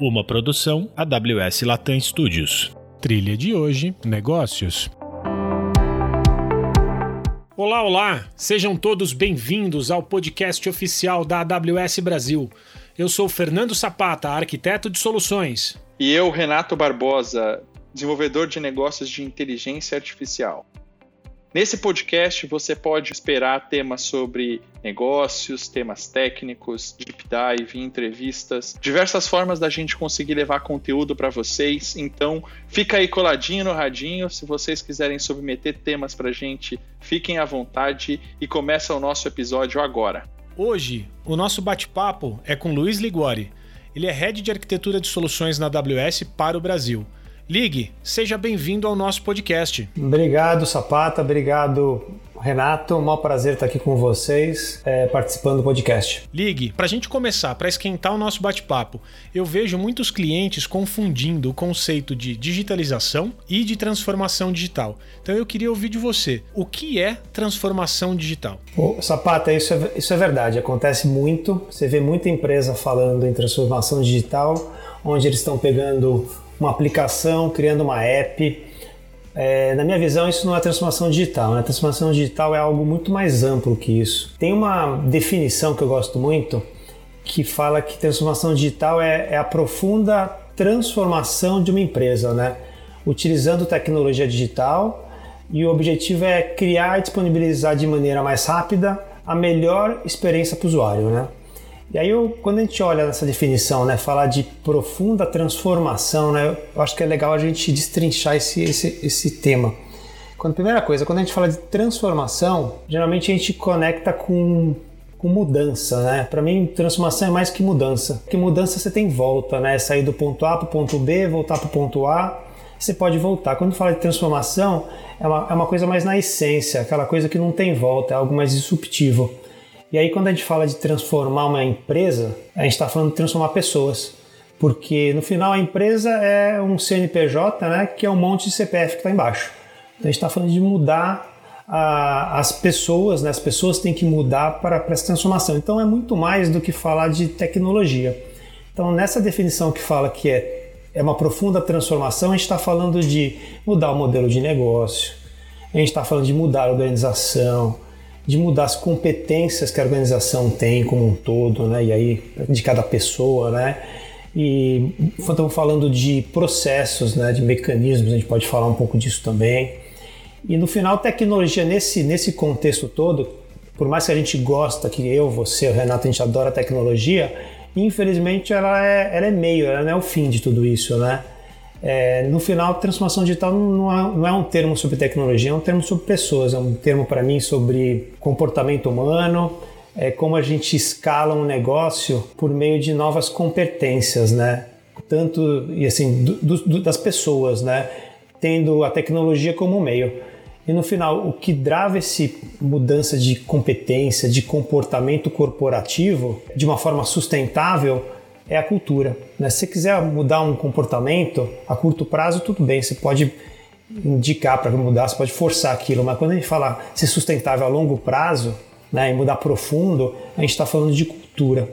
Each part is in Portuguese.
Uma produção AWS Latam Studios. Trilha de hoje: Negócios. Olá, olá! Sejam todos bem-vindos ao podcast oficial da AWS Brasil. Eu sou Fernando Sapata, arquiteto de soluções. E eu, Renato Barbosa, desenvolvedor de negócios de inteligência artificial. Nesse podcast você pode esperar temas sobre negócios, temas técnicos, deep dive, entrevistas, diversas formas da gente conseguir levar conteúdo para vocês. Então, fica aí coladinho no radinho. Se vocês quiserem submeter temas para a gente, fiquem à vontade e começa o nosso episódio agora. Hoje, o nosso bate-papo é com Luiz Ligori. Ele é head de arquitetura de soluções na AWS para o Brasil. Ligue, seja bem-vindo ao nosso podcast. Obrigado, Sapata. Obrigado, Renato. Um maior prazer estar aqui com vocês, é, participando do podcast. Ligue, para a gente começar, para esquentar o nosso bate-papo, eu vejo muitos clientes confundindo o conceito de digitalização e de transformação digital. Então eu queria ouvir de você, o que é transformação digital? Ô, Sapata, isso é, isso é verdade, acontece muito. Você vê muita empresa falando em transformação digital, onde eles estão pegando uma aplicação, criando uma app. É, na minha visão, isso não é transformação digital. Né? Transformação digital é algo muito mais amplo que isso. Tem uma definição que eu gosto muito que fala que transformação digital é, é a profunda transformação de uma empresa, né? utilizando tecnologia digital e o objetivo é criar e disponibilizar de maneira mais rápida a melhor experiência para o usuário. Né? E aí, eu, quando a gente olha nessa definição, né, falar de profunda transformação, né, eu acho que é legal a gente destrinchar esse, esse, esse tema. Quando, primeira coisa, quando a gente fala de transformação, geralmente a gente conecta com, com mudança, né? Para mim, transformação é mais que mudança. Porque mudança você tem volta, né? Sair do ponto A para o ponto B, voltar para o ponto A, você pode voltar. Quando fala de transformação, é uma, é uma coisa mais na essência, aquela coisa que não tem volta, é algo mais disruptivo. E aí, quando a gente fala de transformar uma empresa, a gente está falando de transformar pessoas. Porque no final a empresa é um CNPJ, né, que é um monte de CPF que está embaixo. Então a gente está falando de mudar a, as pessoas, né, as pessoas têm que mudar para, para essa transformação. Então é muito mais do que falar de tecnologia. Então, nessa definição que fala que é, é uma profunda transformação, a gente está falando de mudar o modelo de negócio, a gente está falando de mudar a organização, de mudar as competências que a organização tem como um todo, né? E aí de cada pessoa, né? E estamos falando de processos, né? De mecanismos, a gente pode falar um pouco disso também. E no final, tecnologia nesse nesse contexto todo, por mais que a gente gosta, que eu, você, o Renato, a gente adora tecnologia, infelizmente ela é, ela é meio, ela não é o fim de tudo isso, né? É, no final, transformação digital não é, não é, um termo sobre tecnologia, é um termo sobre pessoas, é um termo para mim sobre comportamento humano, é como a gente escala um negócio por meio de novas competências, né? Tanto e assim do, do, das pessoas, né? Tendo a tecnologia como meio. E no final, o que drava esse mudança de competência, de comportamento corporativo de uma forma sustentável é a cultura. Né? Se você quiser mudar um comportamento a curto prazo, tudo bem, você pode indicar para mudar, você pode forçar aquilo, mas quando a gente fala ser sustentável a longo prazo né, e mudar profundo, a gente está falando de cultura.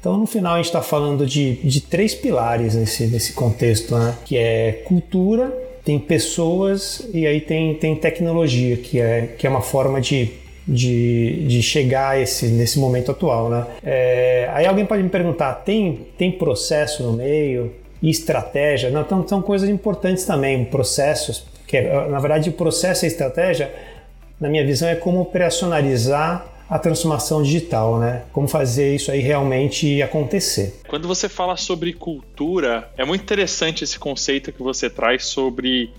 Então, no final, a gente está falando de, de três pilares nesse, nesse contexto, né? que é cultura, tem pessoas e aí tem, tem tecnologia, que é, que é uma forma de de, de chegar esse, nesse momento atual. Né? É, aí alguém pode me perguntar: tem, tem processo no meio? E estratégia? Não, então, são coisas importantes também, processos. Que é, na verdade, o processo e a estratégia, na minha visão, é como operacionalizar a transformação digital, né? Como fazer isso aí realmente acontecer. Quando você fala sobre cultura, é muito interessante esse conceito que você traz sobre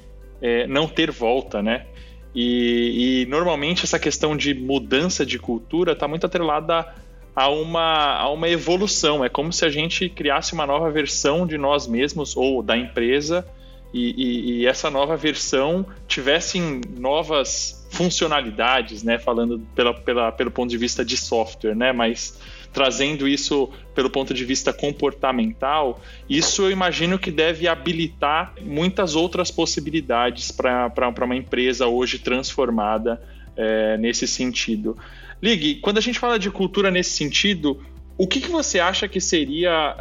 é, não ter volta, né? E, e, normalmente essa questão de mudança de cultura está muito atrelada a uma, a uma evolução. É como se a gente criasse uma nova versão de nós mesmos ou da empresa e, e, e essa nova versão tivesse novas funcionalidades, né? Falando pela, pela, pelo ponto de vista de software, né? Mas trazendo isso pelo ponto de vista comportamental, isso eu imagino que deve habilitar muitas outras possibilidades para uma empresa hoje transformada é, nesse sentido. Ligue, quando a gente fala de cultura nesse sentido, o que, que você acha que seria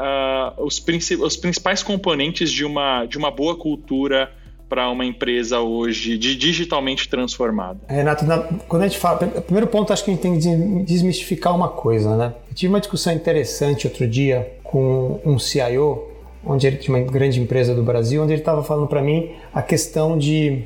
uh, os, os, principais componentes de uma, de uma boa cultura para uma empresa hoje de digitalmente transformada? Renato, na, quando a gente fala, primeiro ponto acho que a gente tem que desmistificar uma coisa, né? Eu tive uma discussão interessante outro dia com um CIO, onde ele tinha uma grande empresa do Brasil, onde ele estava falando para mim a questão de,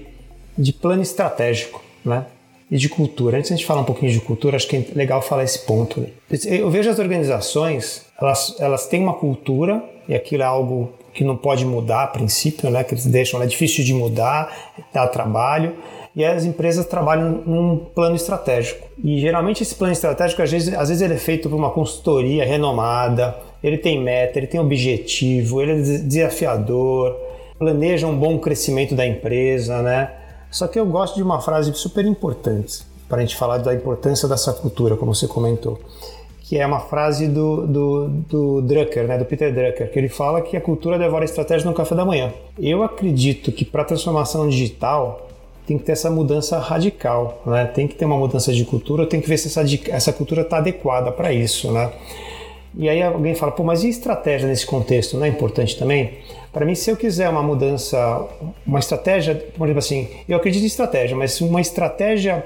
de plano estratégico, né? e de cultura. Antes de a gente falar um pouquinho de cultura, acho que é legal falar esse ponto. Né? Eu vejo as organizações, elas, elas têm uma cultura, e aquilo é algo que não pode mudar a princípio, né? que eles deixam, ela é difícil de mudar, dá trabalho, e as empresas trabalham num plano estratégico. E geralmente esse plano estratégico, às vezes, às vezes ele é feito por uma consultoria renomada, ele tem meta, ele tem objetivo, ele é desafiador, planeja um bom crescimento da empresa, né? Só que eu gosto de uma frase super importante para a gente falar da importância dessa cultura, como você comentou, que é uma frase do, do, do Drucker, né, do Peter Drucker, que ele fala que a cultura devora a estratégia no café da manhã. Eu acredito que para a transformação digital tem que ter essa mudança radical, né? tem que ter uma mudança de cultura, tem que ver se essa, essa cultura está adequada para isso. Né? E aí alguém fala, pô, mas e estratégia nesse contexto? Não é importante também? Para mim, se eu quiser uma mudança, uma estratégia, por exemplo assim, eu acredito em estratégia, mas uma estratégia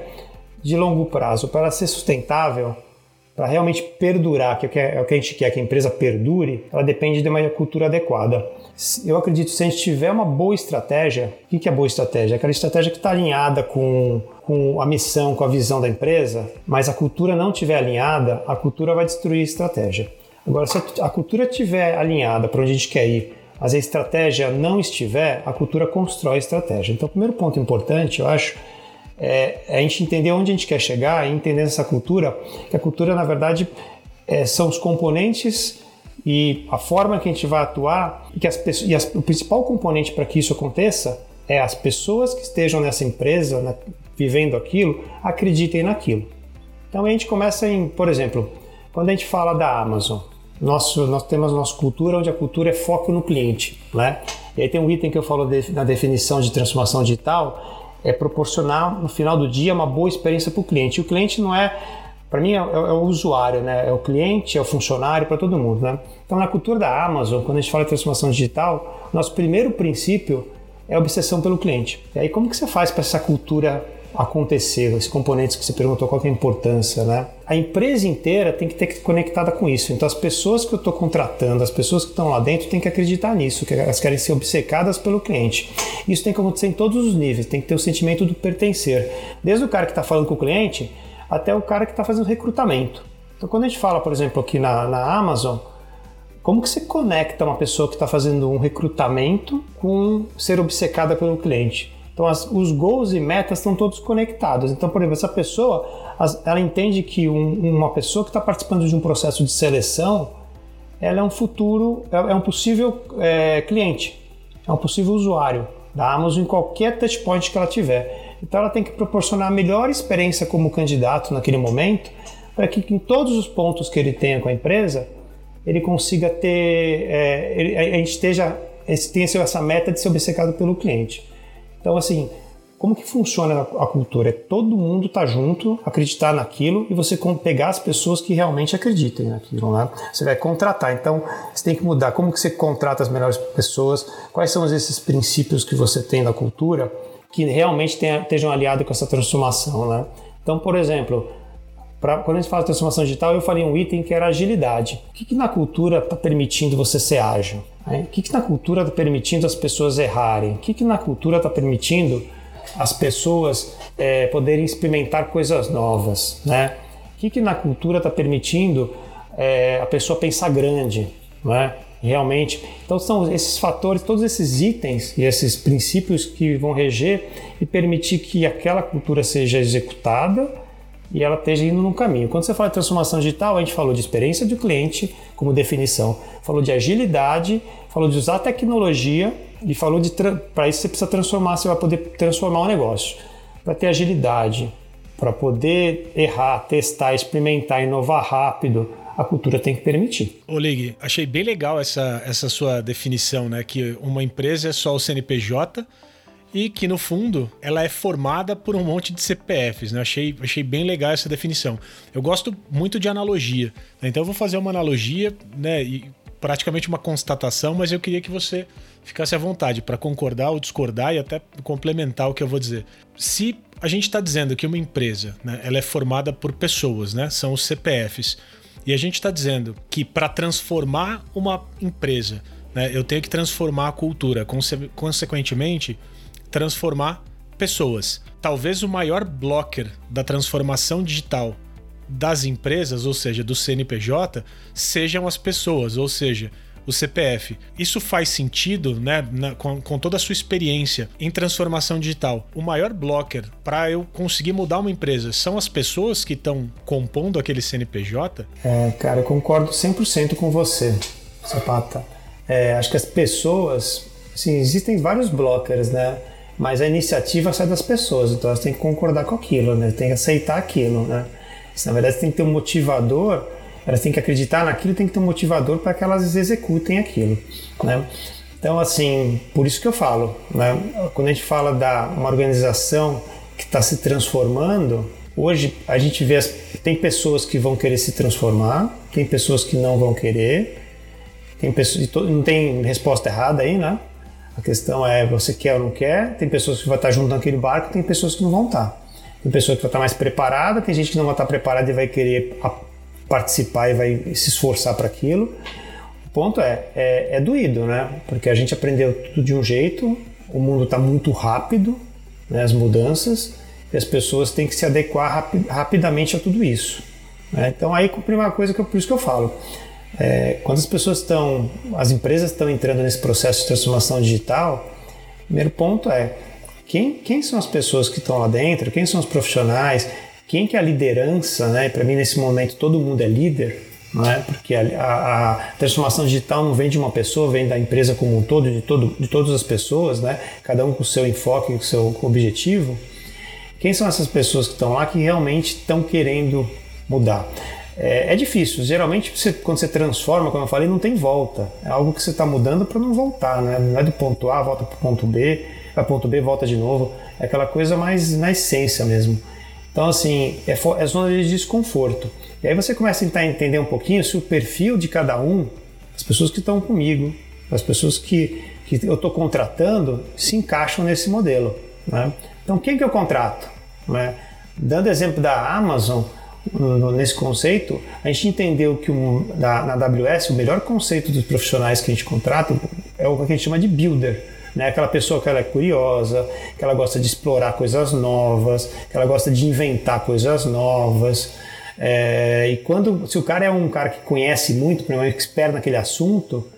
de longo prazo para ser sustentável, para realmente perdurar, que é o que a gente quer que a empresa perdure, ela depende de uma cultura adequada. Eu acredito que se a gente tiver uma boa estratégia, o que é boa estratégia? É aquela estratégia que está alinhada com, com a missão, com a visão da empresa, mas a cultura não estiver alinhada, a cultura vai destruir a estratégia. Agora, se a cultura estiver alinhada para onde a gente quer ir, mas a estratégia não estiver, a cultura constrói a estratégia. Então, o primeiro ponto importante, eu acho, é, a gente entender onde a gente quer chegar e entender essa cultura, que a cultura, na verdade, é, são os componentes e a forma que a gente vai atuar e que as e as, o principal componente para que isso aconteça é as pessoas que estejam nessa empresa, né, vivendo aquilo, acreditem naquilo. Então a gente começa em, por exemplo, quando a gente fala da Amazon, nosso, nós temos nossa cultura, onde a cultura é foco no cliente. Né? E aí tem um item que eu falo de, na definição de transformação digital, é proporcionar no final do dia uma boa experiência para o cliente. E o cliente não é, para mim, é, é, o usuário, né? é o cliente, é o funcionário, para todo mundo. Né? Então, na cultura da Amazon, quando a gente fala de transformação digital, nosso primeiro princípio é a obsessão pelo cliente. E aí, como que você faz para essa cultura acontecer, esses componentes que você perguntou qual é a importância, né? A empresa inteira tem que ter conectada com isso. Então as pessoas que eu estou contratando, as pessoas que estão lá dentro têm que acreditar nisso, que elas querem ser obcecadas pelo cliente. Isso tem que acontecer em todos os níveis, tem que ter o sentimento do pertencer. Desde o cara que está falando com o cliente até o cara que está fazendo recrutamento. Então quando a gente fala, por exemplo, aqui na, na Amazon, como que você conecta uma pessoa que está fazendo um recrutamento com ser obcecada pelo cliente? Então, as, os goals e metas estão todos conectados. Então, por exemplo, essa pessoa, ela entende que um, uma pessoa que está participando de um processo de seleção, ela é um futuro, é, é um possível é, cliente, é um possível usuário da Amazon em qualquer touchpoint que ela tiver. Então, ela tem que proporcionar a melhor experiência como candidato naquele momento, para que em todos os pontos que ele tenha com a empresa, ele consiga ter, é, ele, a gente esteja, tenha essa meta de ser obcecado pelo cliente. Então, assim, como que funciona a cultura? É todo mundo tá junto, acreditar naquilo e você pegar as pessoas que realmente acreditem naquilo, né? Você vai contratar, então você tem que mudar. Como que você contrata as melhores pessoas? Quais são esses princípios que você tem na cultura que realmente tenha, estejam aliados com essa transformação, né? Então, por exemplo, pra, quando a gente fala de transformação digital, eu falei um item que era agilidade. O que, que na cultura está permitindo você ser ágil? Né? O que, que na cultura está permitindo as pessoas errarem? O que, que na cultura está permitindo as pessoas é, poderem experimentar coisas novas? Né? O que, que na cultura está permitindo é, a pessoa pensar grande? Né? Realmente. Então, são esses fatores, todos esses itens e esses princípios que vão reger e permitir que aquela cultura seja executada e ela esteja indo num caminho. Quando você fala de transformação digital, a gente falou de experiência do cliente como definição, falou de agilidade, falou de usar tecnologia e falou de para isso você precisa transformar, você vai poder transformar o negócio. Para ter agilidade, para poder errar, testar, experimentar, inovar rápido, a cultura tem que permitir. Ô Lig, achei bem legal essa, essa sua definição, né? Que uma empresa é só o CNPJ e que no fundo ela é formada por um monte de CPFs. Né? Achei, achei bem legal essa definição. Eu gosto muito de analogia, né? então eu vou fazer uma analogia né, e praticamente uma constatação, mas eu queria que você ficasse à vontade para concordar ou discordar e até complementar o que eu vou dizer. Se a gente está dizendo que uma empresa né, ela é formada por pessoas, né, são os CPFs, e a gente está dizendo que para transformar uma empresa, né, eu tenho que transformar a cultura, conse consequentemente, transformar pessoas. Talvez o maior blocker da transformação digital das empresas, ou seja, do CNPJ, sejam as pessoas, ou seja, o CPF. Isso faz sentido, né, na, com, com, toda a sua experiência em transformação digital. O maior blocker para eu conseguir mudar uma empresa são as pessoas que estão compondo aquele CNPJ? É, cara, eu concordo 100% com você, Sapata. É, acho que as pessoas, assim, existem vários blockers, né? Mas a iniciativa sai das pessoas, então elas têm que concordar com aquilo, né? Tem que aceitar aquilo, né? Na verdade, tem que ter um motivador, elas têm que acreditar naquilo, tem que ter um motivador para que elas executem aquilo, né? Então, assim, por isso que eu falo, né? Quando a gente fala da uma organização que está se transformando, hoje a gente vê as, tem pessoas que vão querer se transformar, tem pessoas que não vão querer, tem pessoas não tem resposta errada aí, né? A questão é você quer ou não quer. Tem pessoas que vão estar junto naquele barco, tem pessoas que não vão estar. Tem pessoa que vai estar mais preparada, tem gente que não vai estar preparada e vai querer participar e vai se esforçar para aquilo. O ponto é, é, é, doído, né? Porque a gente aprendeu tudo de um jeito, o mundo está muito rápido, né, as mudanças, e as pessoas têm que se adequar rapi rapidamente a tudo isso. Né? Então aí a primeira coisa que eu, por isso que eu falo, é, quando as pessoas estão, as empresas estão entrando nesse processo de transformação digital, o primeiro ponto é quem, quem são as pessoas que estão lá dentro, quem são os profissionais, quem que é a liderança, né? Para mim nesse momento todo mundo é líder, não é? Porque a, a, a, transformação digital não vem de uma pessoa, vem da empresa como um todo, de, todo, de todas as pessoas, né? Cada um com o seu enfoque, com o seu objetivo. Quem são essas pessoas que estão lá que realmente estão querendo mudar? É, é, difícil. Geralmente, você, quando você transforma, como eu falei, não tem volta. É algo que você está mudando para não voltar, né? Não é do ponto A, volta para o ponto B vai ponto B, volta de novo. É aquela coisa mais na essência mesmo. Então, assim, é, é zona de desconforto. E aí você começa a tentar entender um pouquinho se o perfil de cada um, as pessoas que estão comigo, as pessoas que, que eu estou contratando, se encaixam nesse modelo. Né? Então, quem que eu contrato? Né? Dando exemplo da Amazon, nesse conceito, a gente entendeu que um, na, na AWS o melhor conceito dos profissionais que a gente contrata é o que a gente chama de builder né? Aquela pessoa que ela é curiosa, que ela gosta de explorar coisas novas, que ela gosta de inventar coisas novas. É, e quando, se o cara é um cara que conhece muito, é expert naquele assunto,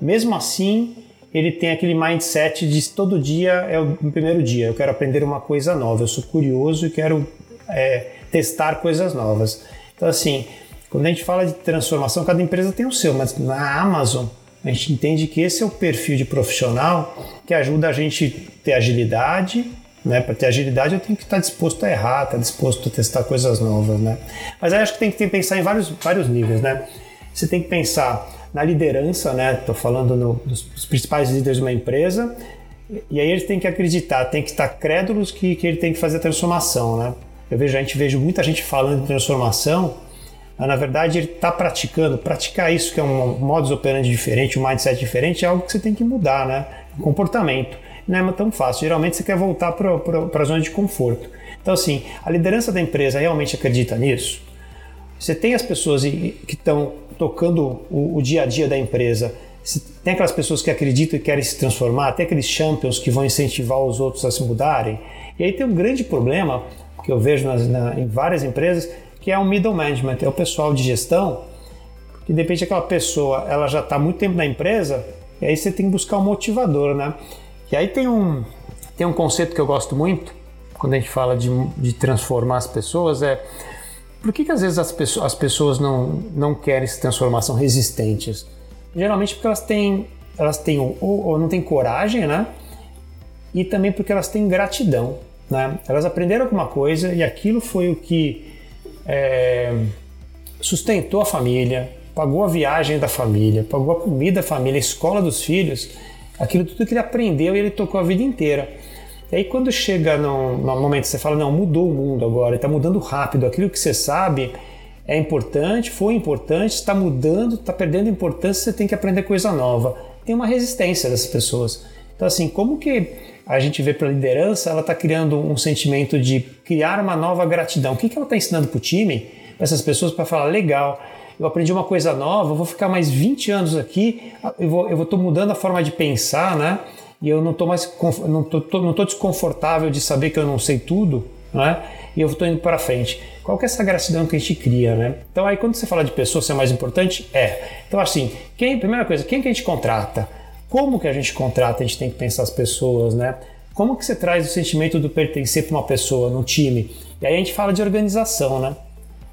mesmo assim ele tem aquele mindset de todo dia é o primeiro dia, eu quero aprender uma coisa nova, eu sou curioso e quero é, testar coisas novas. Então assim, quando a gente fala de transformação, cada empresa tem o seu, mas na Amazon a gente entende que esse é o perfil de profissional que ajuda a gente a ter agilidade, né? Para ter agilidade eu tenho que estar disposto a errar, estar disposto a testar coisas novas, né? Mas aí acho que tem que pensar em vários, vários níveis, né? Você tem que pensar na liderança, né? Estou falando no, dos principais líderes de uma empresa, e aí eles têm que acreditar, têm que estar crédulos que, que ele tem que fazer a transformação, né? Eu vejo, a gente vejo muita gente falando de transformação, na verdade ele está praticando. Praticar isso, que é um modus operandi diferente, um mindset diferente, é algo que você tem que mudar, né? comportamento. Não é tão fácil. Geralmente você quer voltar para a zona de conforto. Então, assim, a liderança da empresa realmente acredita nisso? Você tem as pessoas que estão tocando o, o, dia a dia da empresa, tem aquelas pessoas que acreditam e querem se transformar, tem aqueles champions que vão incentivar os outros a se mudarem. E aí tem um grande problema que eu vejo nas, na, em várias empresas, que é o middle management, é o pessoal de gestão, que de repente aquela pessoa ela já está muito tempo na empresa, e aí você tem que buscar um motivador, né? E aí tem um, tem um conceito que eu gosto muito, quando a gente fala de, de transformar as pessoas, é por que, que às vezes as pessoas, as pessoas não, não querem se transformar, são resistentes? Geralmente porque elas têm, elas têm ou, ou não têm coragem, né? E também porque elas têm gratidão, né? Elas aprenderam alguma coisa e aquilo foi o que é, sustentou a família, pagou a viagem da família, pagou a comida da família, a escola dos filhos, aquilo tudo que ele aprendeu e ele tocou a vida inteira. E aí quando chega no, no momento que você fala, não, mudou o mundo agora, está mudando rápido, aquilo que você sabe é importante, foi importante, está mudando, está perdendo importância, você tem que aprender coisa nova. Tem uma resistência dessas pessoas. Então assim, como que a gente vê para a liderança, ela está criando um sentimento de criar uma nova gratidão. O que, que ela está ensinando para o time, para essas pessoas, para falar, legal, eu aprendi uma coisa nova, vou ficar mais 20 anos aqui, eu vou estou eu mudando a forma de pensar, né? E eu não estou mais não tô, não tô desconfortável de saber que eu não sei tudo, né? E eu estou indo para frente. Qual que é essa gratidão que a gente cria, né? Então aí quando você fala de pessoa ser mais importante, é. Então assim, quem, primeira coisa, quem que a gente contrata? Como que a gente contrata? A gente tem que pensar as pessoas, né? Como que você traz o sentimento do pertencer para uma pessoa, num time? E aí a gente fala de organização, né?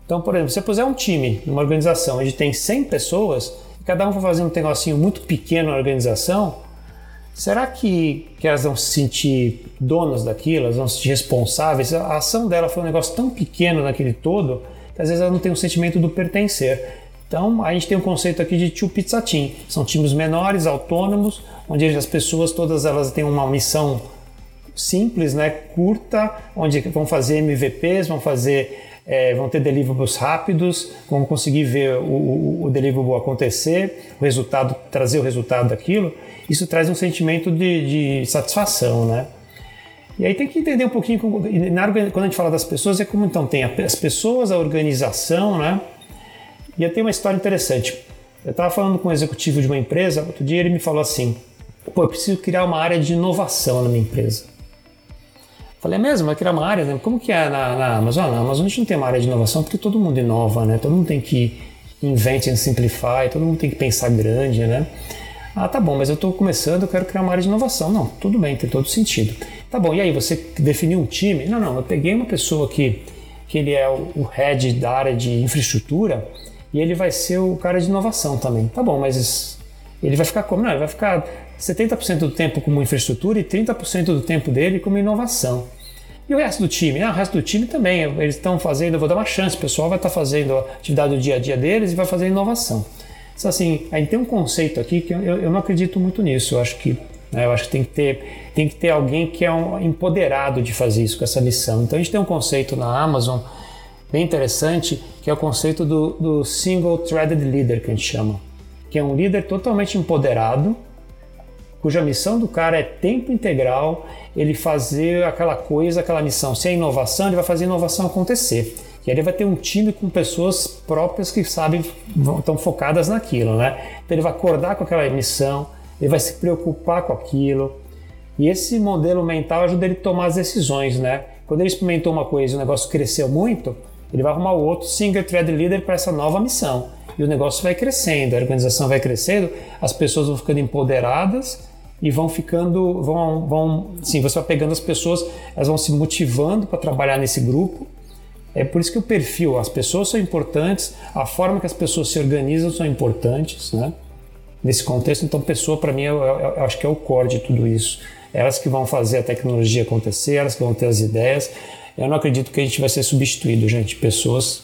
Então, por exemplo, se você puser um time numa organização onde tem 100 pessoas, e cada um for um negocinho muito pequeno na organização, será que, que elas vão se sentir donas daquilo, elas vão se sentir responsáveis? A ação dela foi um negócio tão pequeno naquele todo que às vezes ela não tem o sentimento do pertencer. Então, a gente tem um conceito aqui de two pizza team. São times menores, autônomos, onde as pessoas todas elas têm uma missão simples, né, curta, onde vão fazer MVPs, vão fazer é, vão ter deliverables rápidos, vão conseguir ver o, o, o deliverable acontecer, o resultado, trazer o resultado daquilo. Isso traz um sentimento de, de satisfação, né? E aí tem que entender um pouquinho, quando a gente fala das pessoas, é como então tem as pessoas, a organização, né? E eu tenho uma história interessante. Eu estava falando com um executivo de uma empresa, outro dia ele me falou assim: pô, eu preciso criar uma área de inovação na minha empresa. Falei, é mesmo? Vai criar uma área? Né? Como que é na, na Amazon? Na Amazon a gente não tem uma área de inovação porque todo mundo inova, né? Todo mundo tem que invent and simplify, todo mundo tem que pensar grande, né? Ah, tá bom, mas eu estou começando, eu quero criar uma área de inovação. Não, tudo bem, tem todo sentido. Tá bom, e aí, você definiu um time? Não, não, eu peguei uma pessoa que, que ele é o head da área de infraestrutura e ele vai ser o cara de inovação também. Tá bom, mas ele vai ficar como? Não, ele vai ficar 70% do tempo como infraestrutura e 30% do tempo dele como inovação. E o resto do time? Ah, o resto do time também. Eles estão fazendo, eu vou dar uma chance, o pessoal vai estar fazendo a atividade do dia a dia deles e vai fazer inovação. Então, assim, aí tem um conceito aqui que eu, eu não acredito muito nisso. Eu acho que né, eu acho que tem que ter, tem que ter alguém que é um empoderado de fazer isso com essa missão. Então a gente tem um conceito na Amazon bem interessante, que é o conceito do, do single threaded leader que a gente chama, que é um líder totalmente empoderado cuja missão do cara é tempo integral, ele fazer aquela coisa, aquela missão. Se é inovação, ele vai fazer a inovação acontecer. E aí ele vai ter um time com pessoas próprias que sabem, estão focadas naquilo, né? Então ele vai acordar com aquela missão, ele vai se preocupar com aquilo. E esse modelo mental ajuda ele a tomar as decisões, né? Quando ele experimentou uma coisa e o negócio cresceu muito, ele vai arrumar outro single thread leader para essa nova missão. E o negócio vai crescendo, a organização vai crescendo, as pessoas vão ficando empoderadas e vão ficando, vão, vão, sim, você vai pegando as pessoas, elas vão se motivando para trabalhar nesse grupo. É por isso que o perfil, as pessoas são importantes, a forma que as pessoas se organizam são importantes, né? Nesse contexto, então, pessoa para mim eu, eu, eu acho que é o core de tudo isso. Elas que vão fazer a tecnologia acontecer, elas que vão ter as ideias. Eu não acredito que a gente vai ser substituído, gente. Pessoas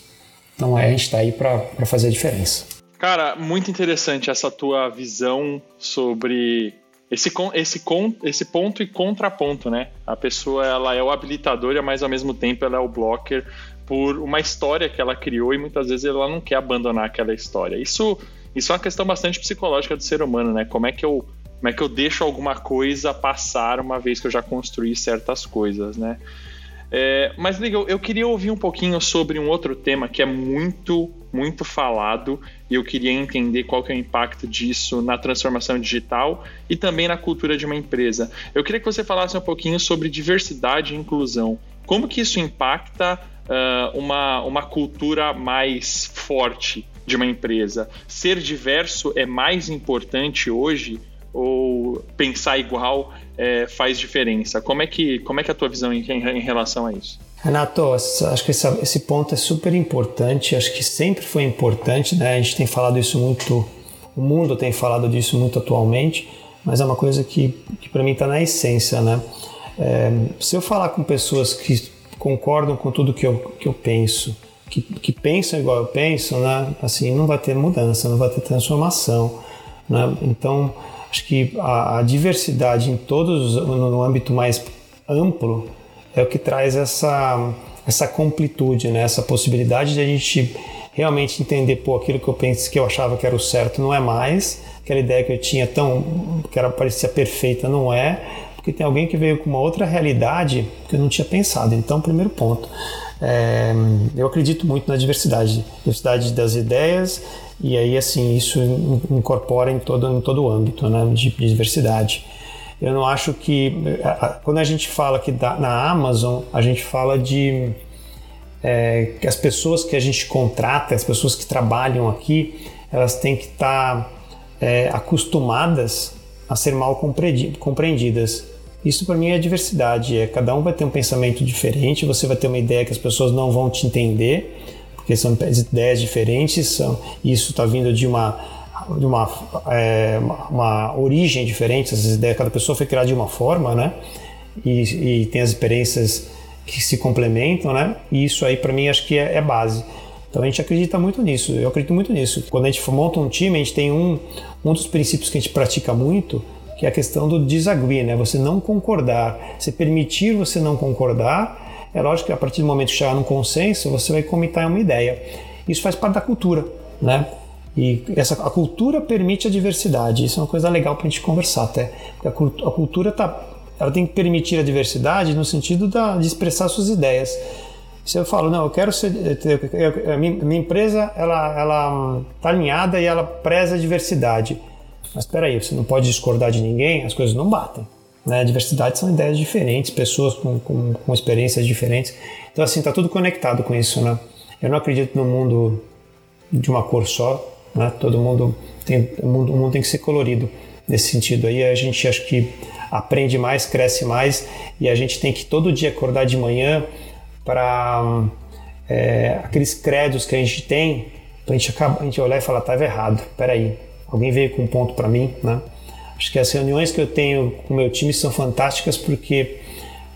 não é, a gente está aí para fazer a diferença. Cara, muito interessante essa tua visão sobre esse, esse, esse ponto e contraponto, né? A pessoa ela é o habilitador, mas ao mesmo tempo ela é o blocker por uma história que ela criou e muitas vezes ela não quer abandonar aquela história. Isso, isso é uma questão bastante psicológica do ser humano, né? Como é que eu, como é que eu deixo alguma coisa passar uma vez que eu já construí certas coisas, né? É, mas, legal, eu queria ouvir um pouquinho sobre um outro tema que é muito, muito falado e eu queria entender qual que é o impacto disso na transformação digital e também na cultura de uma empresa. Eu queria que você falasse um pouquinho sobre diversidade e inclusão. Como que isso impacta uh, uma, uma cultura mais forte de uma empresa? Ser diverso é mais importante hoje ou pensar igual é, faz diferença? Como é que como é que é a tua visão em, em relação a isso? Renato, acho que esse ponto é super importante. Acho que sempre foi importante, né? A gente tem falado isso muito, o mundo tem falado disso muito atualmente, mas é uma coisa que, que para mim está na essência, né? É, se eu falar com pessoas que concordam com tudo que eu, que eu penso, que, que pensam igual eu penso, né? Assim, não vai ter mudança, não vai ter transformação, né? Então Acho que a, a diversidade em todos, no, no, âmbito mais amplo, é o que traz essa, essa completude, né? essa possibilidade de a gente realmente entender, pô, aquilo que eu pensei que eu achava que era o certo não é mais, aquela ideia que eu tinha tão que era parecia perfeita não é, porque tem alguém que veio com uma outra realidade que eu não tinha pensado. Então, primeiro ponto, é, eu acredito muito na diversidade, diversidade das ideias e aí assim isso incorpora em todo em todo o âmbito, né, de, de diversidade. Eu não acho que quando a gente fala que na Amazon a gente fala de é, que as pessoas que a gente contrata, as pessoas que trabalham aqui, elas têm que estar tá, é, acostumadas a ser mal compreendidas. Isso para mim é diversidade, é cada um vai ter um pensamento diferente, você vai ter uma ideia que as pessoas não vão te entender, porque são ideias diferentes, são, isso está vindo de uma de uma, é, uma origem diferente, essas ideias, cada pessoa foi criada de uma forma, né? E, e tem as experiências que se complementam, né? E isso aí para mim acho que é, é, base. Então a gente acredita muito nisso. Eu acredito muito nisso. Quando a gente monta um time, a gente tem um um dos princípios que a gente pratica muito, que é a questão do disagree, né? Você não concordar, se permitir você não concordar. É lógico que a partir do momento que chegar num consenso, você vai comitar uma ideia. Isso faz parte da cultura, né? E essa, a cultura permite a diversidade. Isso é uma coisa legal para a gente conversar até. Porque a, a cultura tá, ela tem que permitir a diversidade no sentido da, de expressar suas ideias. Se eu falo, não, eu quero ser. a minha, empresa ela ela está alinhada e ela preza a diversidade. Mas espera aí, você não pode discordar de ninguém, as coisas não batem. Né? Diversidade são ideias diferentes, pessoas com, com, com experiências diferentes. Então, assim, está tudo conectado com isso, né? Eu não acredito no mundo de uma cor só, né? Todo mundo tem, o mundo, o mundo tem que ser colorido nesse sentido. Aí a gente acho que aprende mais, cresce mais e a gente tem que todo dia acordar de manhã para é, aqueles créditos que a gente tem, para a gente olhar e falar, estava errado, peraí, alguém veio com um ponto para mim, né? Acho que as reuniões que eu tenho com o meu time são fantásticas porque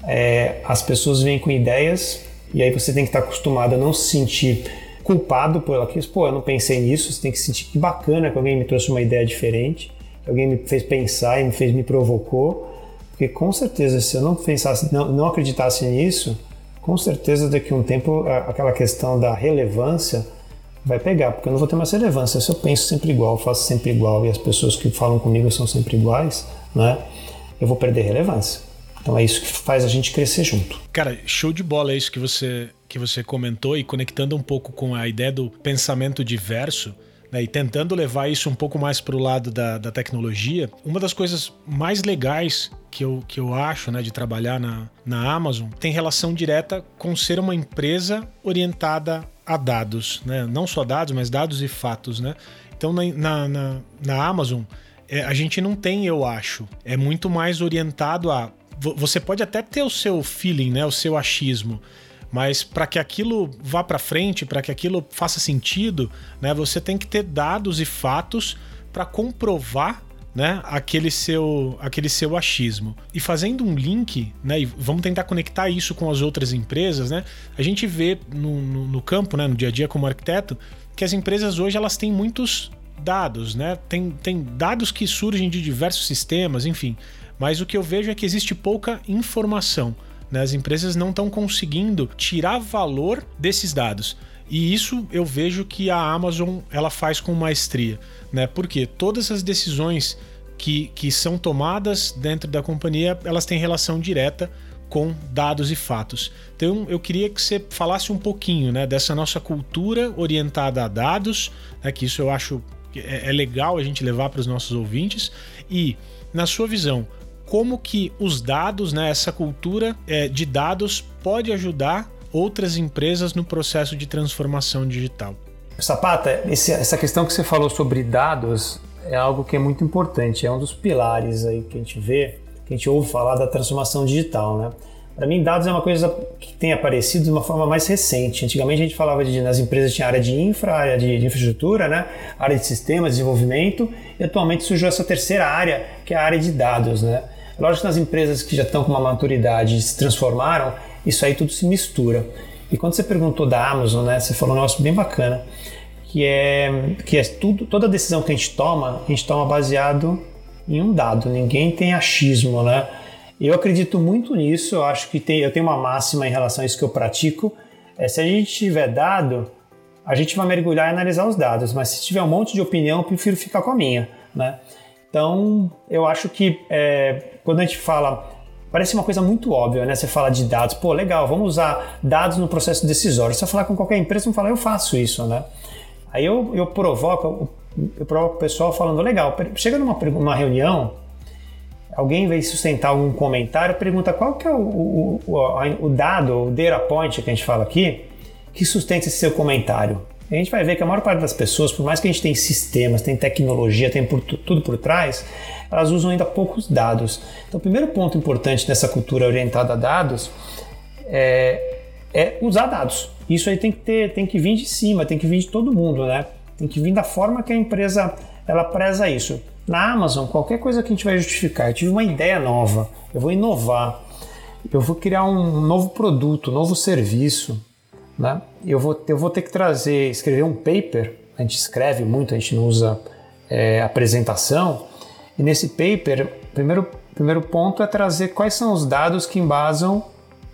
é, as pessoas vêm com ideias e aí você tem que estar acostumado a não se sentir culpado por ela. Pô, eu não pensei nisso, você tem que sentir que bacana que alguém me trouxe uma ideia diferente alguém me fez pensar e me fez me provocou, porque com certeza se eu não pensasse, não, não acreditasse nisso, com certeza daqui a um tempo aquela questão da relevância vai pegar, porque eu não vou ter mais relevância. Se eu penso sempre igual, faço sempre igual e as pessoas que falam comigo são sempre iguais, né? Eu vou perder relevância. Então é isso que faz a gente crescer junto. Cara, show de bola é isso que você que você comentou e conectando um pouco com a ideia do pensamento diverso né, e tentando levar isso um pouco mais para o lado da, da tecnologia, uma das coisas mais legais que eu, que eu acho né, de trabalhar na, na Amazon tem relação direta com ser uma empresa orientada a dados, né? não só dados, mas dados e fatos. Né? Então, na, na, na Amazon, é, a gente não tem, eu acho, é muito mais orientado a. Você pode até ter o seu feeling, né, o seu achismo, mas para que aquilo vá para frente, para que aquilo faça sentido, né, você tem que ter dados e fatos para comprovar né, aquele seu aquele seu achismo. E fazendo um link, né, e vamos tentar conectar isso com as outras empresas, né? A gente vê no, no, no campo, né, no dia a dia como arquiteto, que as empresas hoje elas têm muitos dados, né? Tem, tem dados que surgem de diversos sistemas, enfim. Mas o que eu vejo é que existe pouca informação. Né? As empresas não estão conseguindo tirar valor desses dados. E isso eu vejo que a Amazon ela faz com maestria, né? Porque todas as decisões que, que são tomadas dentro da companhia, elas têm relação direta com dados e fatos. Então eu queria que você falasse um pouquinho, né, dessa nossa cultura orientada a dados, né, que isso eu acho que é, é legal a gente levar para os nossos ouvintes e na sua visão, como que os dados, né, essa cultura é, de dados pode ajudar outras empresas no processo de transformação digital. Sapata, esse, essa questão que você falou sobre dados é algo que é muito importante, é um dos pilares aí que a gente vê, que a gente ouve falar da transformação digital, né? Para mim, dados é uma coisa que tem aparecido de uma forma mais recente. Antigamente a gente falava de nas empresas tinha área de infra, área de, de infraestrutura, né? área de sistemas, desenvolvimento, e atualmente surgiu essa terceira área, que é a área de dados, né? Lógico que nas empresas que já estão com uma maturidade se transformaram, isso aí tudo se mistura. E quando você perguntou da Amazon, né, você falou um negócio bem bacana, que é que é tudo, toda decisão que a gente toma, a gente toma baseado em um dado, ninguém tem achismo, né? Eu acredito muito nisso, eu acho que tem, eu tenho uma máxima em relação a isso que eu pratico. É, se a gente tiver dado, a gente vai mergulhar e analisar os dados, mas se tiver um monte de opinião, eu prefiro ficar com a minha, né? Então, eu acho que é, quando a gente fala, parece uma coisa muito óbvia, né? Você fala de dados, pô, legal, vamos usar dados no processo decisório. Você falar com qualquer empresa, você fala, eu faço isso, né? Aí eu, eu provoco, eu provoco o pessoal falando, legal, chega numa, numa reunião, alguém vem sustentar algum comentário, pergunta qual que é o, o, o, o dado, o data point que a gente fala aqui, que sustenta esse seu comentário. A gente vai ver que a maior parte das pessoas, por mais que a gente tenha sistemas, tem tecnologia, tem por, tudo por trás, elas usam ainda poucos dados. Então, o primeiro ponto importante nessa cultura orientada a dados é, é usar dados. Isso aí tem que ter, tem que vir de cima, tem que vir de todo mundo, né? Tem que vir da forma que a empresa ela preza isso. Na Amazon, qualquer coisa que a gente vai justificar, eu tive uma ideia nova, eu vou inovar, eu vou criar um novo produto, um novo serviço, né? Eu, vou, eu vou ter que trazer, escrever um paper, a gente escreve muito, a gente não usa é, apresentação, e nesse paper, primeiro, primeiro ponto é trazer quais são os dados que embasam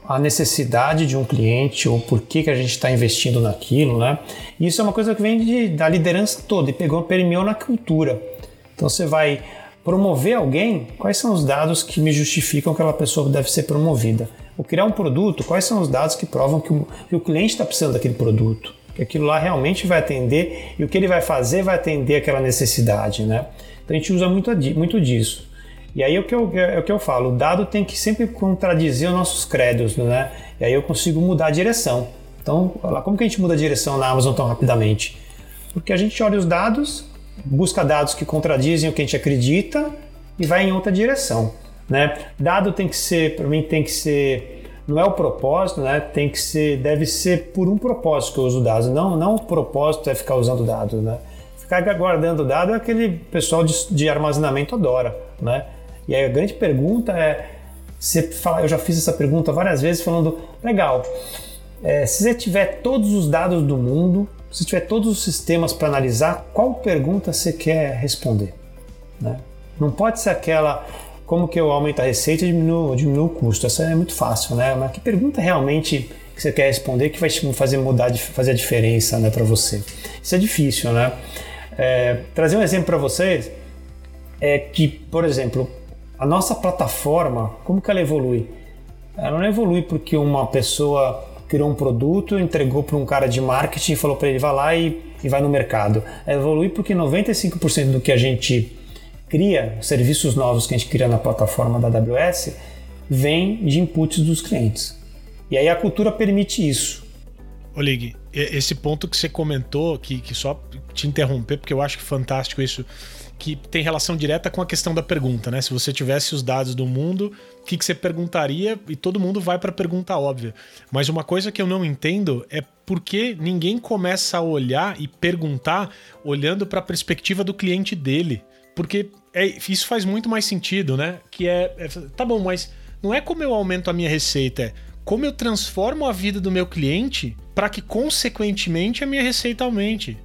a necessidade de um cliente ou por que, que a gente está investindo naquilo, né? Isso é uma coisa que vem de, da liderança toda e pegou, permeou na cultura. Então você vai promover alguém, quais são os dados que me justificam que aquela pessoa deve ser promovida? Ou criar um produto, quais são os dados que provam que o, que o cliente está precisando daquele produto? Que aquilo lá realmente vai atender e o que ele vai fazer vai atender aquela necessidade, né? Então a gente usa muito, muito disso. E aí é o que eu, é o que eu falo, o dado tem que sempre contradizer os nossos créditos, né? E aí eu consigo mudar a direção. Então, como que a gente muda a direção na Amazon tão rapidamente? Porque a gente olha os dados, busca dados que contradizem o que a gente acredita e vai em outra direção, né? Dado tem que ser, para mim tem que ser, não é o propósito, né? Tem que ser, deve ser por um propósito que eu uso dados, não, não o propósito é ficar usando dados, né? Ficar guardando dados é aquele pessoal de, de armazenamento adora, né? E aí a grande pergunta é, você fala, eu já fiz essa pergunta várias vezes falando, legal, é, se você tiver todos os dados do mundo, se tiver todos os sistemas para analisar, qual pergunta você quer responder? Né? Não pode ser aquela como que eu aumento a receita e diminuo, diminuo o custo. Essa é muito fácil, né? Mas que pergunta realmente que você quer responder que vai fazer mudar, fazer a diferença né, para você? Isso é difícil, né? É, trazer um exemplo para vocês é que, por exemplo, a nossa plataforma, como que ela evolui? Ela não evolui porque uma pessoa criou um produto, entregou para um cara de marketing e falou para ele, vai lá e, e vai no mercado. Ela evolui porque 95% do que a gente cria, serviços novos que a gente cria na plataforma da AWS, vem de inputs dos clientes. E aí a cultura permite isso. Olig, esse ponto que você comentou, que, que só te interromper, porque eu acho que fantástico isso que tem relação direta com a questão da pergunta, né? Se você tivesse os dados do mundo, o que, que você perguntaria? E todo mundo vai para a pergunta óbvia. Mas uma coisa que eu não entendo é por que ninguém começa a olhar e perguntar olhando para a perspectiva do cliente dele. Porque é, isso faz muito mais sentido, né? Que é, é. Tá bom, mas não é como eu aumento a minha receita, é como eu transformo a vida do meu cliente para que, consequentemente, a minha receita aumente.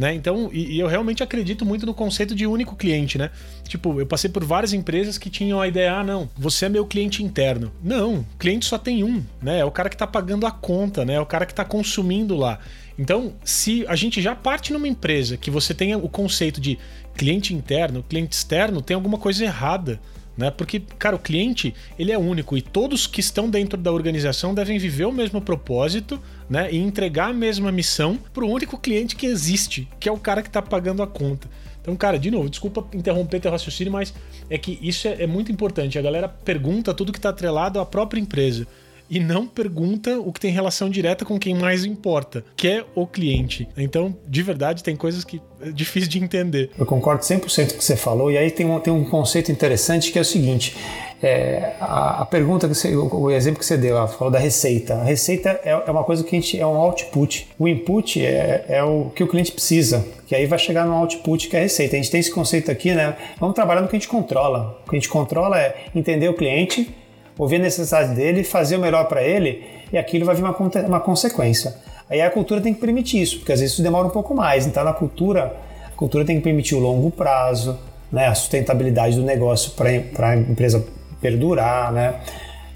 Né? Então, e, e, eu realmente acredito muito no conceito de único cliente, né? Tipo, eu passei por várias empresas que tinham a ideia, ah, não, você é meu cliente interno. Não, cliente só tem um, né? É o cara que tá pagando a conta, né? É o cara que tá consumindo lá. Então, se a gente já parte numa empresa que você tenha o conceito de cliente interno, cliente externo, tem alguma coisa errada né? Porque, cara, o cliente, ele é único e todos que estão dentro da organização devem viver o mesmo propósito, né? E entregar a mesma missão para o único cliente que existe, que é o cara que está pagando a conta. Então, cara, de novo, desculpa interromper teu raciocínio, mas é que isso é, é muito importante. A galera pergunta tudo que está atrelado à própria empresa e não pergunta o que tem relação direta com quem mais importa, que é o cliente. Então, de verdade, tem coisas que é difícil de entender. Eu concordo 100% com o que você falou, e aí tem um, tem um conceito interessante que é o seguinte: é, a, a, pergunta que você, o, o, exemplo que você deu, falou da receita. A receita é, é, uma coisa que a gente é um output. O input é, é, o que o cliente precisa, que aí vai chegar no output que é a receita. A gente tem esse conceito aqui, né? Vamos trabalhar no que a gente controla. O que a gente controla é entender o cliente, ouvir a necessidade dele, fazer o melhor para ele e aquilo vai vir uma, uma consequência. Aí a cultura tem que permitir isso, porque às vezes isso demora um pouco mais. Então na cultura, a cultura tem que permitir o longo prazo, né, a sustentabilidade do negócio para a empresa perdurar, né?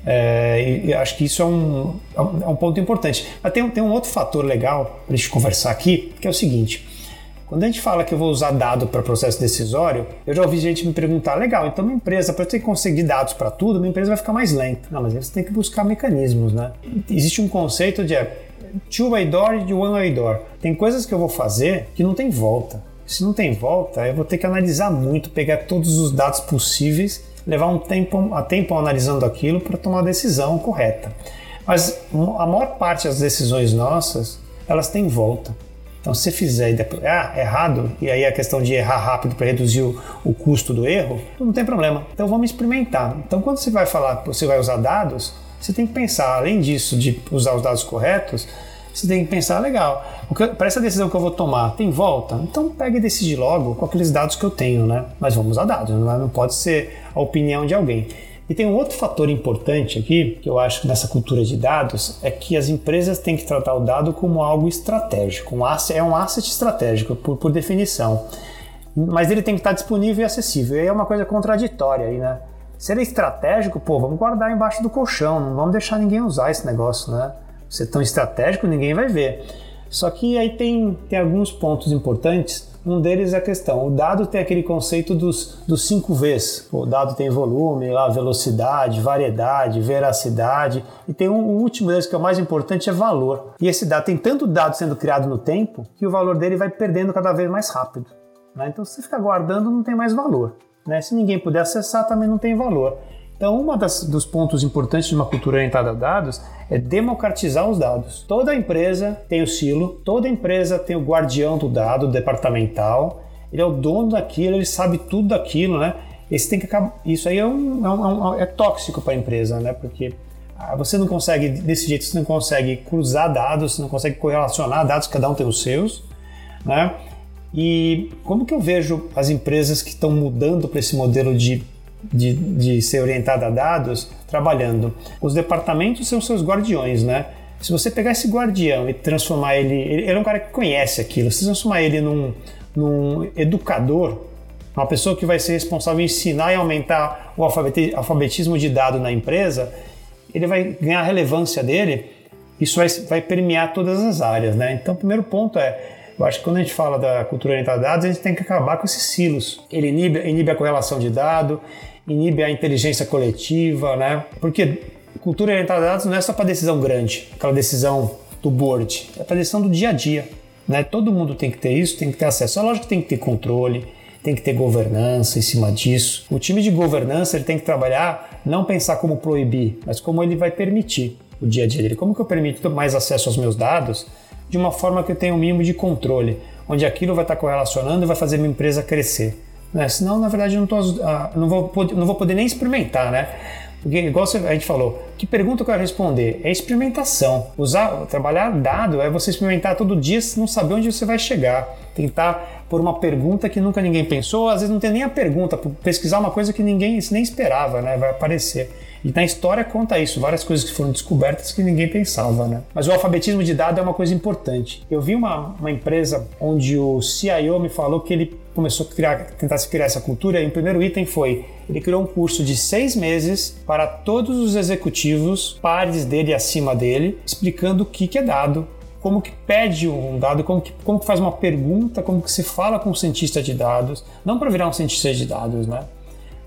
É, e, acho que isso é um, é um é ponto importante. Mas tem, tem um outro fator legal para a gente conversar aqui, que é o seguinte: quando a gente fala que eu vou usar dado para processo decisório, eu já ouvi gente me perguntar: legal, então minha empresa, para ter que conseguir dados para tudo, minha empresa vai ficar mais lenta. Não, mas você tem que buscar mecanismos, né? Existe um conceito de é, two-way door e one-way door. Tem coisas que eu vou fazer que não tem volta. Se não tem volta, eu vou ter que analisar muito, pegar todos os dados possíveis levar um tempo, a tempo analisando aquilo para tomar a decisão correta. Mas a maior parte das decisões nossas, elas têm volta. Então, se você fizer e depois, ah, errado, e aí a questão de errar rápido para reduzir o, o, custo do erro, não tem problema. Então, vamos experimentar. Então, quando você vai falar você vai usar dados, você tem que pensar, além disso, de usar os dados corretos, você tem que pensar, legal, para essa decisão que eu vou tomar, tem volta? Então pega e decide logo com aqueles dados que eu tenho, né? Mas vamos usar dados, não pode ser a opinião de alguém. E tem um outro fator importante aqui, que eu acho nessa cultura de dados, é que as empresas têm que tratar o dado como algo estratégico. Um asset, é um asset estratégico, por, por definição. Mas ele tem que estar disponível e acessível. E aí é uma coisa contraditória aí, né? Se ele é estratégico, pô, vamos guardar embaixo do colchão, não vamos deixar ninguém usar esse negócio, né? Ser tão estratégico, ninguém vai ver. Só que aí tem, tem alguns pontos importantes. Um deles é a questão: o dado tem aquele conceito dos, dos cinco Vs. O dado tem volume, lá, velocidade, variedade, veracidade. E tem um, um último deles que é o mais importante: é valor. E esse dado tem tanto dado sendo criado no tempo que o valor dele vai perdendo cada vez mais rápido. Né? Então, se você ficar guardando, não tem mais valor. Né? Se ninguém puder acessar, também não tem valor. Então, um dos pontos importantes de uma cultura orientada a dados é democratizar os dados. Toda empresa tem o silo, toda empresa tem o guardião do dado departamental, ele é o dono daquilo, ele sabe tudo daquilo, né? Esse tem que acabar. Isso aí é, um, é, um, é tóxico para a empresa, né? Porque ah, você não consegue, desse jeito, você não consegue cruzar dados, você não consegue correlacionar dados, cada um tem os seus, né? E como que eu vejo as empresas que estão mudando para esse modelo de de, de ser orientada a dados trabalhando. Os departamentos são seus guardiões, né? Se você pegar esse guardião e transformar ele, ele é um cara que conhece aquilo, se transformar ele num, num educador, uma pessoa que vai ser responsável em ensinar e aumentar o alfabetismo de dado na empresa, ele vai ganhar a relevância dele, isso vai, vai permear todas as áreas, né? Então, o primeiro ponto é, eu acho que quando a gente fala da cultura orientada a dados, a gente tem que acabar com esses silos. Ele inibe, inibe a correlação de dado, inibe a inteligência coletiva, né? Porque cultura orientada a dados não é só para decisão grande, aquela decisão do board, é para decisão do dia a dia, né? Todo mundo tem que ter isso, tem que ter acesso. É lógico que tem que ter controle, tem que ter governança em cima disso. O time de governança ele tem que trabalhar, não pensar como proibir, mas como ele vai permitir o dia a dia dele. Como que eu permito mais acesso aos meus dados de uma forma que eu tenha um mínimo de controle, onde aquilo vai estar correlacionando e vai fazer minha empresa crescer. Né? Senão, na verdade, eu não, tô, ah, não, vou, não vou poder nem experimentar, né? Porque, igual a gente falou, que pergunta eu quero responder? É experimentação. Usar, trabalhar dado é você experimentar todo dia, não saber onde você vai chegar. Tentar por uma pergunta que nunca ninguém pensou, às vezes não tem nem a pergunta, pesquisar uma coisa que ninguém nem esperava, né? Vai aparecer. E na história conta isso, várias coisas que foram descobertas que ninguém pensava, né? Mas o alfabetismo de dado é uma coisa importante. Eu vi uma, uma empresa onde o CIO me falou que ele começou a criar, tentar se criar essa cultura e o primeiro item foi ele criou um curso de seis meses para todos os executivos, pares dele e acima dele, explicando o que, que é dado, como que pede um dado, como que, como que faz uma pergunta, como que se fala com um cientista de dados, não para virar um cientista de dados, né?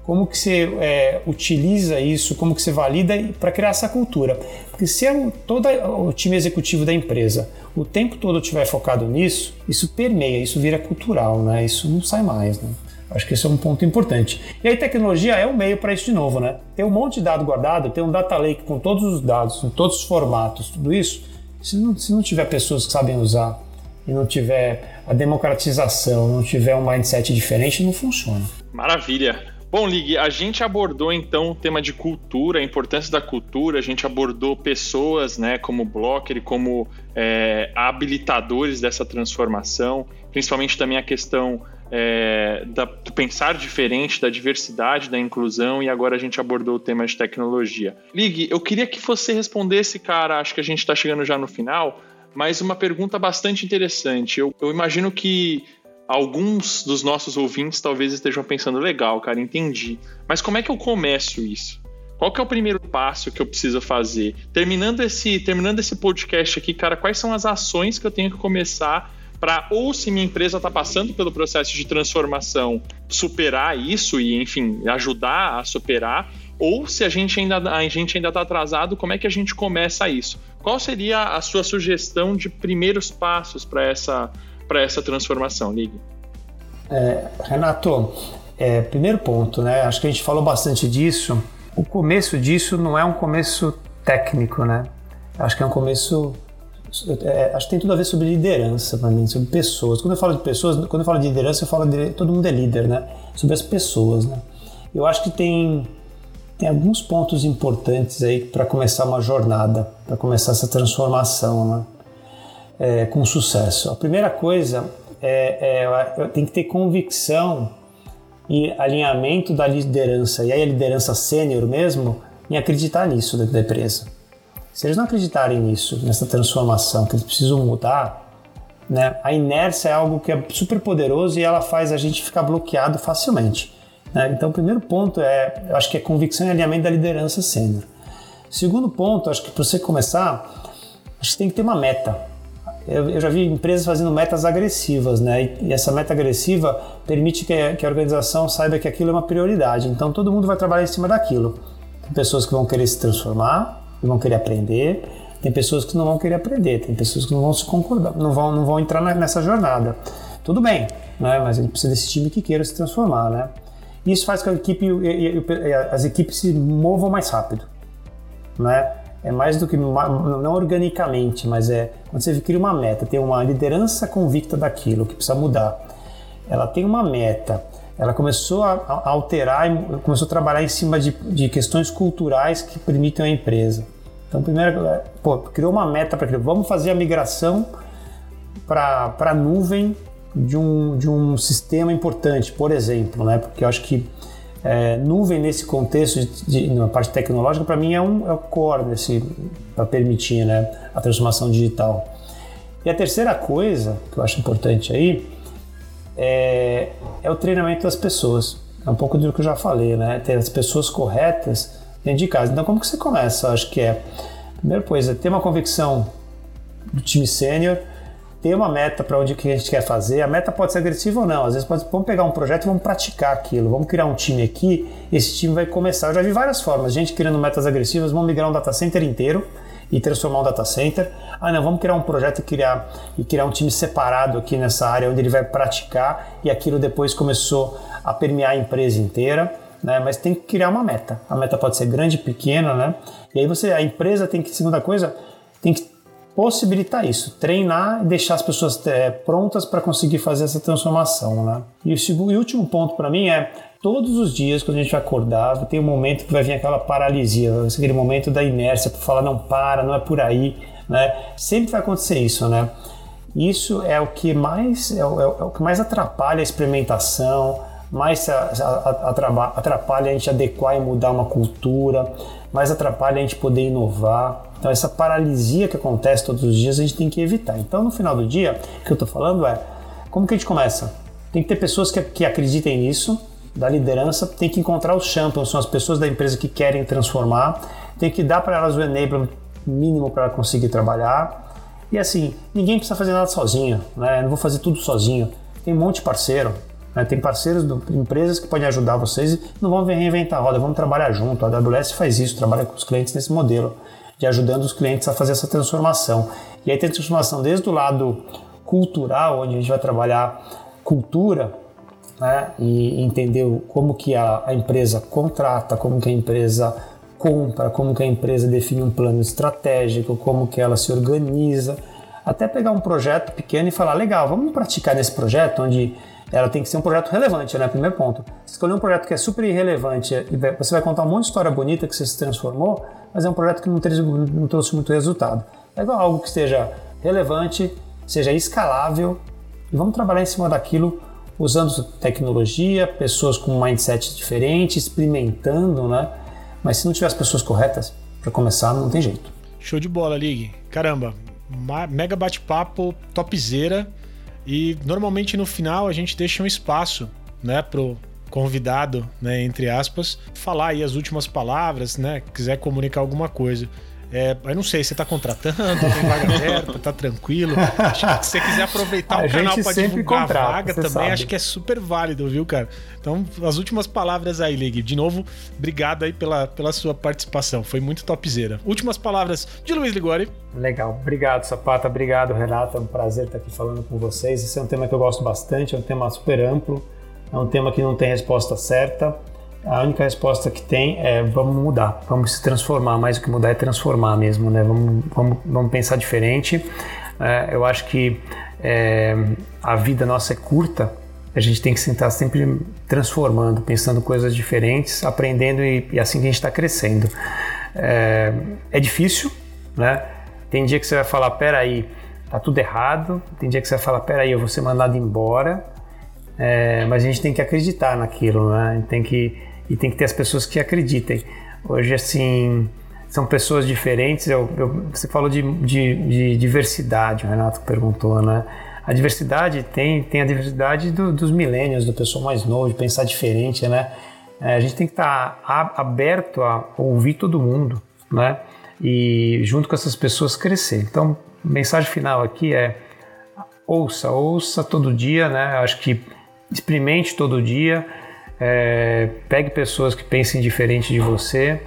Como que você é, utiliza isso, como que você valida para criar essa cultura. Porque se é todo o time executivo da empresa o tempo todo estiver focado nisso, isso permeia, isso vira cultural, né? Isso não sai mais, né? Acho que esse é um ponto importante. E aí tecnologia é um meio para isso de novo, né? Tem um monte de dado guardado, tem um data lake com todos os dados, com todos os formatos, tudo isso. Se não, se não tiver pessoas que sabem usar e não tiver a democratização, não tiver um mindset diferente, não funciona. Maravilha. Bom, Lig, a gente abordou então o tema de cultura, a importância da cultura, a gente abordou pessoas né, como blocker, como é, habilitadores dessa transformação, principalmente também a questão é, da, do pensar diferente, da diversidade, da inclusão, e agora a gente abordou o tema de tecnologia. Lig, eu queria que você respondesse, cara, acho que a gente está chegando já no final, mas uma pergunta bastante interessante. Eu, eu imagino que alguns dos nossos ouvintes talvez estejam pensando, legal, cara, entendi. Mas como é que eu começo isso? Qual que é o primeiro passo que eu preciso fazer? Terminando esse, terminando esse podcast aqui, cara, quais são as ações que eu tenho que começar para ou se minha empresa está passando pelo processo de transformação, superar isso e, enfim, ajudar a superar, ou se a gente ainda a gente ainda está atrasado, como é que a gente começa isso? Qual seria a sua sugestão de primeiros passos para essa para essa transformação, Ligue? É, Renato, é, primeiro ponto, né? Acho que a gente falou bastante disso. O começo disso não é um começo técnico, né? Acho que é um começo é, acho que tem tudo a ver sobre liderança para mim, sobre pessoas. Quando eu falo de pessoas, quando eu falo de liderança, eu falo de todo mundo é líder, né? Sobre as pessoas, né? Eu acho que tem tem alguns pontos importantes aí para começar uma jornada, para começar essa transformação, né? É, com sucesso. A primeira coisa é, é tem que ter convicção e alinhamento da liderança e aí a liderança sênior mesmo em acreditar nisso dentro da empresa. Se eles não acreditarem nisso, nessa transformação que eles precisam mudar, né, a inércia é algo que é super poderoso e ela faz a gente ficar bloqueado facilmente. Né? Então, o primeiro ponto é, eu acho que é convicção e alinhamento da liderança sênior. Segundo ponto, acho que para você começar, acho que tem que ter uma meta. Eu, eu, já vi empresas fazendo metas agressivas, né? E, e essa meta agressiva permite que que a organização saiba que aquilo é uma prioridade. Então, todo mundo vai trabalhar em cima daquilo. Tem pessoas que vão querer se transformar, e vão querer aprender, tem pessoas que não vão querer aprender, tem pessoas que não vão se concordar, não vão, não vão entrar nessa jornada. Tudo bem, né? mas a gente precisa desse time que queira se transformar. Né? Isso faz com que a equipe, as equipes se movam mais rápido. Né? É mais do que, não organicamente, mas é quando você cria uma meta, tem uma liderança convicta daquilo que precisa mudar. Ela tem uma meta, ela começou a, alterar, começou a trabalhar em cima de, de questões culturais que permitem a empresa. Então, primeiro, é, pô, criou uma meta para criar, vamos fazer a migração para a nuvem de um, de um sistema importante, por exemplo, né? Porque eu acho que é, nuvem nesse contexto de, de na parte tecnológica para mim é um é o core para permitir né, a transformação digital. E a terceira coisa que eu acho importante aí é, é o treinamento das pessoas. É um pouco do que eu já falei, né? Ter as pessoas corretas dentro de casa. Então, como que você começa? Eu acho que é, primeira coisa, ter uma convicção do time sênior, ter uma meta para onde que a gente quer fazer. A meta pode ser agressiva ou não. Às vezes pode, vamos pegar um projeto e vamos praticar aquilo. Vamos criar um time aqui. Esse time vai começar. Eu já vi várias formas. Gente criando metas agressivas, vamos migrar um data center inteiro e transformar um data center. Ah, não, vamos criar um projeto e criar, e criar um time separado aqui nessa área onde ele vai praticar e aquilo depois começou a permear a empresa inteira. Né? Mas tem que criar uma meta. A meta pode ser grande, pequena, né? E aí você, a empresa tem que, segunda coisa, tem que possibilitar isso, treinar e deixar as pessoas é, prontas para conseguir fazer essa transformação, né? E o, segundo, e último ponto para mim é todos os dias, quando a gente acordar, tem um momento que vai vir aquela paralisia, aquele momento da inércia para falar não para, não é por aí, né? Sempre vai acontecer isso, né? Isso é o que mais é o, é o que mais atrapalha a experimentação, mais atrapalha a gente adequar e mudar uma cultura, mais atrapalha a gente poder inovar. Então essa paralisia que acontece todos os dias a gente tem que evitar. Então no final do dia, o que eu estou falando é como que a gente começa? Tem que ter pessoas que, que acreditem nisso, da liderança tem que encontrar os champions, são as pessoas da empresa que querem transformar, tem que dar para elas o enablement mínimo para conseguir trabalhar. E assim, ninguém precisa fazer nada sozinho, né? Eu não vou fazer tudo sozinho. Tem um monte de parceiro, né? tem parceiros, do, empresas que podem ajudar vocês e não vão reinventar a roda, vamos trabalhar junto. A AWS faz isso, trabalha com os clientes nesse modelo, de ajudando os clientes a fazer essa transformação. E aí tem transformação desde o lado cultural, onde a gente vai trabalhar cultura, né, e entender como que a, a, empresa contrata, como que a empresa compra, como que a empresa define um plano estratégico, como que ela se organiza, até pegar um projeto pequeno e falar, legal, vamos praticar nesse projeto onde ela tem que ser um projeto relevante, né? Primeiro ponto. Escolher um projeto que é super irrelevante e você vai contar um monte de história bonita que você se transformou, mas é um projeto que não, não trouxe muito resultado. É igual algo que seja relevante, seja escalável e vamos trabalhar em cima daquilo usando tecnologia, pessoas com mindset diferente, experimentando, né? Mas se não tiver as pessoas corretas, para começar, não tem jeito. Show de bola, Ligue. Caramba, mega bate-papo, topzera. E normalmente no final a gente deixa um espaço, né, pro convidado, né, entre aspas, falar aí as últimas palavras, né, quiser comunicar alguma coisa. É, eu não sei, você está contratando, tem vaga aberta, tá tranquilo. Acho que se você quiser aproveitar a o canal para divulgar contrata, a vaga também, sabe. acho que é super válido, viu, cara? Então, as últimas palavras aí, Lig. De novo, obrigado aí pela, pela sua participação. Foi muito topzera. Últimas palavras de Luiz Ligori. Legal, obrigado, Sapata, obrigado, Renato. É um prazer estar aqui falando com vocês. Esse é um tema que eu gosto bastante, é um tema super amplo, é um tema que não tem resposta certa. A única resposta que tem é vamos mudar, vamos se transformar. Mais do que mudar é transformar mesmo, né? Vamos, vamos, vamos pensar diferente. É, eu acho que é, a vida nossa é curta, a gente tem que sentar sempre transformando, pensando coisas diferentes, aprendendo e, e assim que a gente está crescendo. É, é difícil, né? Tem dia que você vai falar, peraí, tá tudo errado. Tem dia que você vai falar, peraí, eu vou ser mandado embora. É, mas a gente tem que acreditar naquilo, né? A gente tem que, e tem que ter as pessoas que acreditem. Hoje, assim, são pessoas diferentes. Eu, eu, você falou de, de, de, diversidade, o Renato perguntou, né? A diversidade tem, tem a diversidade do, dos milênios, do pessoal mais novo, de pensar diferente, né? É, a gente tem que estar tá aberto a ouvir todo mundo, né? E junto com essas pessoas crescer. Então, mensagem final aqui é ouça, ouça todo dia, né? Acho que experimente todo dia, é, pegue pessoas que pensem diferente de você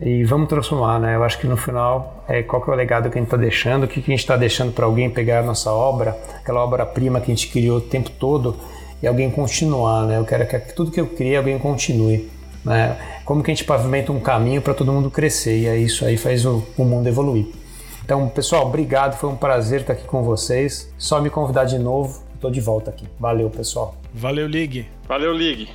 e vamos transformar, né? Eu acho que no final, é, qual que é o legado que a gente está deixando, o que, que a gente está deixando para alguém pegar a nossa obra, aquela obra-prima que a gente criou o tempo todo e alguém continuar, né? Eu quero que tudo que eu criei alguém continue. Né? Como que a gente pavimenta um caminho para todo mundo crescer e é isso aí faz o, o mundo evoluir. Então, pessoal, obrigado, foi um prazer estar aqui com vocês. Só me convidar de novo, estou de volta aqui. Valeu, pessoal. Valeu, Lig. Valeu, Lig.